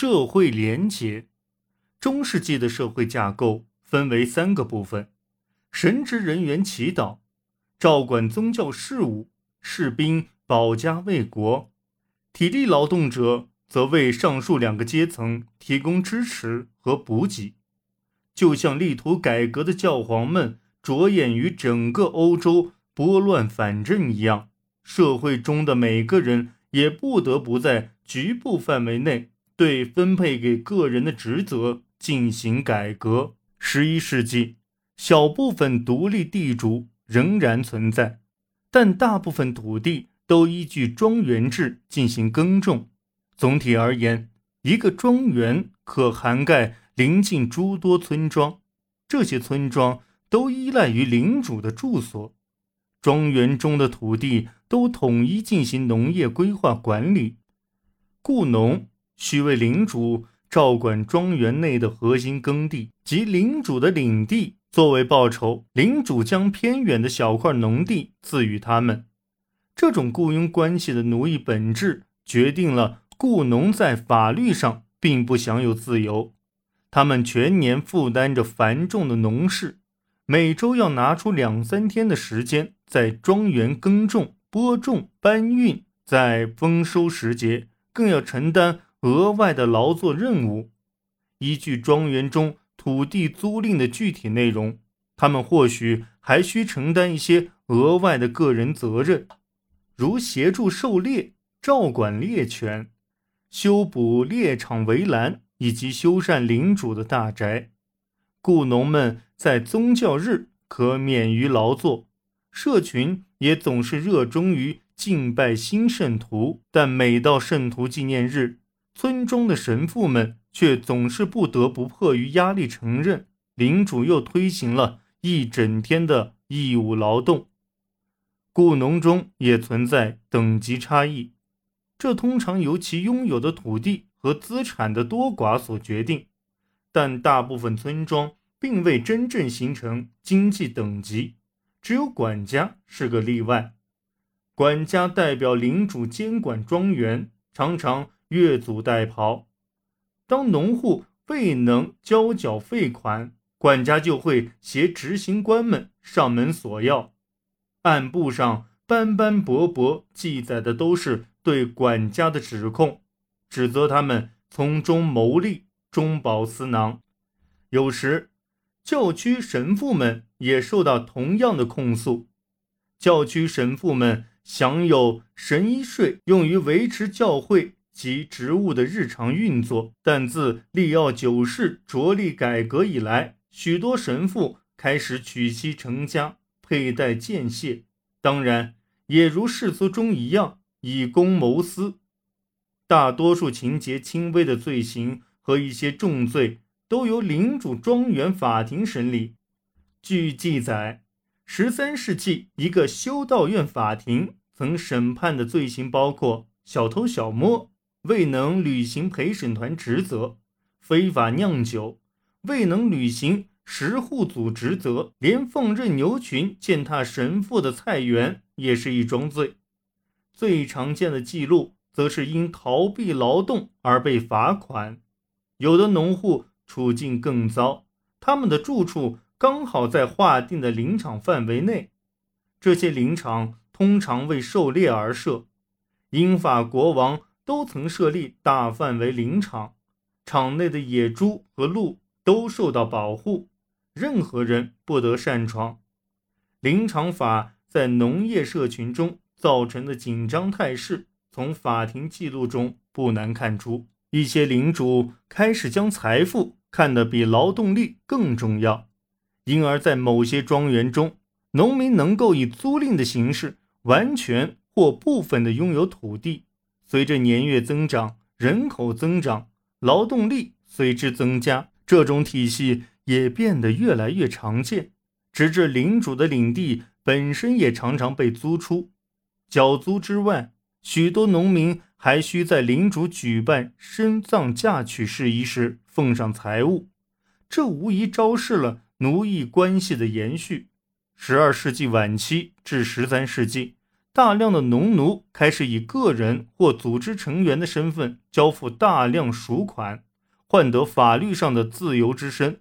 社会廉洁。中世纪的社会架构分为三个部分：神职人员祈祷、照管宗教事务、士兵保家卫国。体力劳动者则为上述两个阶层提供支持和补给。就像力图改革的教皇们着眼于整个欧洲拨乱反正一样，社会中的每个人也不得不在局部范围内对分配给个人的职责进行改革。十一世纪，小部分独立地主仍然存在，但大部分土地都依据庄园制进行耕种。总体而言，一个庄园可涵盖。临近诸多村庄，这些村庄都依赖于领主的住所。庄园中的土地都统一进行农业规划管理。雇农需为领主照管庄园内的核心耕地及领主的领地，作为报酬，领主将偏远的小块农地赐予他们。这种雇佣关系的奴役本质，决定了雇农在法律上并不享有自由。他们全年负担着繁重的农事，每周要拿出两三天的时间在庄园耕种、播种、搬运，在丰收时节更要承担额外的劳作任务。依据庄园中土地租赁的具体内容，他们或许还需承担一些额外的个人责任，如协助狩猎、照管猎犬、修补猎场围栏。以及修缮领主的大宅，雇农们在宗教日可免于劳作。社群也总是热衷于敬拜新圣徒，但每到圣徒纪念日，村中的神父们却总是不得不迫于压力承认，领主又推行了一整天的义务劳动。雇农中也存在等级差异，这通常由其拥有的土地。和资产的多寡所决定，但大部分村庄并未真正形成经济等级，只有管家是个例外。管家代表领主监管庄园，常常越俎代庖。当农户未能交缴费款，管家就会携执行官们上门索要。案簿上斑斑驳驳记载的都是对管家的指控。指责他们从中牟利、中饱私囊。有时，教区神父们也受到同样的控诉。教区神父们享有神医税，用于维持教会及职务的日常运作。但自利奥九世着力改革以来，许多神父开始娶妻成家，佩戴剑械，当然，也如世俗中一样，以公谋私。大多数情节轻微的罪行和一些重罪都由领主庄园法庭审理。据记载，十三世纪一个修道院法庭曾审判的罪行包括小偷小摸、未能履行陪审团职责、非法酿酒、未能履行十户组职责，连放任牛群践踏神父的菜园也是一桩罪。最常见的记录。则是因逃避劳动而被罚款，有的农户处境更糟，他们的住处刚好在划定的林场范围内，这些林场通常为狩猎而设，英法国王都曾设立大范围林场，场内的野猪和鹿都受到保护，任何人不得擅闯。林场法在农业社群中造成的紧张态势。从法庭记录中不难看出，一些领主开始将财富看得比劳动力更重要，因而，在某些庄园中，农民能够以租赁的形式完全或部分的拥有土地。随着年月增长，人口增长，劳动力随之增加，这种体系也变得越来越常见，直至领主的领地本身也常常被租出。缴租之外，许多农民还需在领主举办深葬嫁娶事宜时奉上财物，这无疑昭示了奴役关系的延续。十二世纪晚期至十三世纪，大量的农奴开始以个人或组织成员的身份交付大量赎款，换得法律上的自由之身。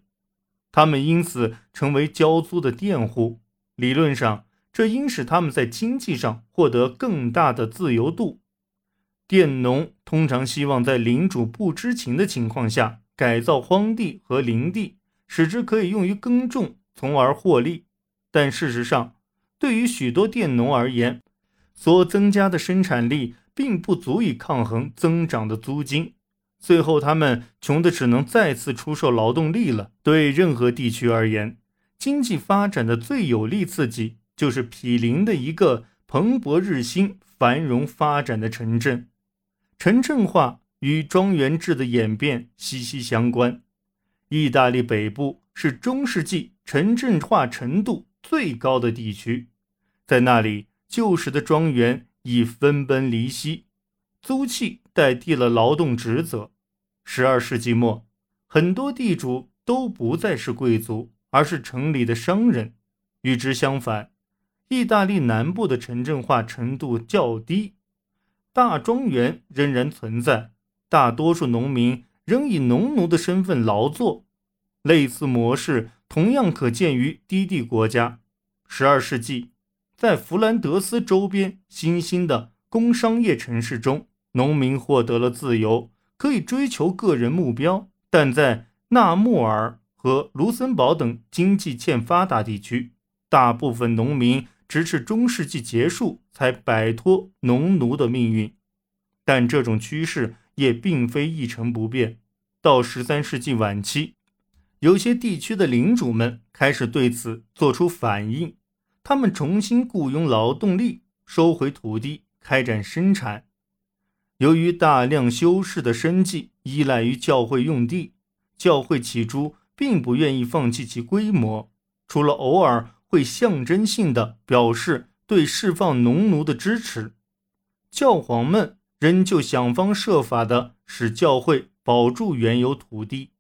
他们因此成为交租的佃户。理论上，这应使他们在经济上获得更大的自由度。佃农通常希望在领主不知情的情况下改造荒地和林地，使之可以用于耕种，从而获利。但事实上，对于许多佃农而言，所增加的生产力并不足以抗衡增长的租金，最后他们穷得只能再次出售劳动力了。对任何地区而言，经济发展的最有力刺激就是毗邻的一个蓬勃日新、繁荣发展的城镇。城镇化与庄园制的演变息息相关。意大利北部是中世纪城镇化程度最高的地区，在那里。旧时的庄园已分崩离析，租契代替了劳动职责。十二世纪末，很多地主都不再是贵族，而是城里的商人。与之相反，意大利南部的城镇化程度较低，大庄园仍然存在，大多数农民仍以农奴的身份劳作。类似模式同样可见于低地国家。十二世纪。在弗兰德斯周边新兴的工商业城市中，农民获得了自由，可以追求个人目标；但在纳穆尔和卢森堡等经济欠发达地区，大部分农民直至中世纪结束才摆脱农奴的命运。但这种趋势也并非一成不变。到十三世纪晚期，有些地区的领主们开始对此做出反应。他们重新雇佣劳动力，收回土地，开展生产。由于大量修士的生计依赖于教会用地，教会起初并不愿意放弃其规模，除了偶尔会象征性的表示对释放农奴的支持，教皇们仍旧想方设法的使教会保住原有土地。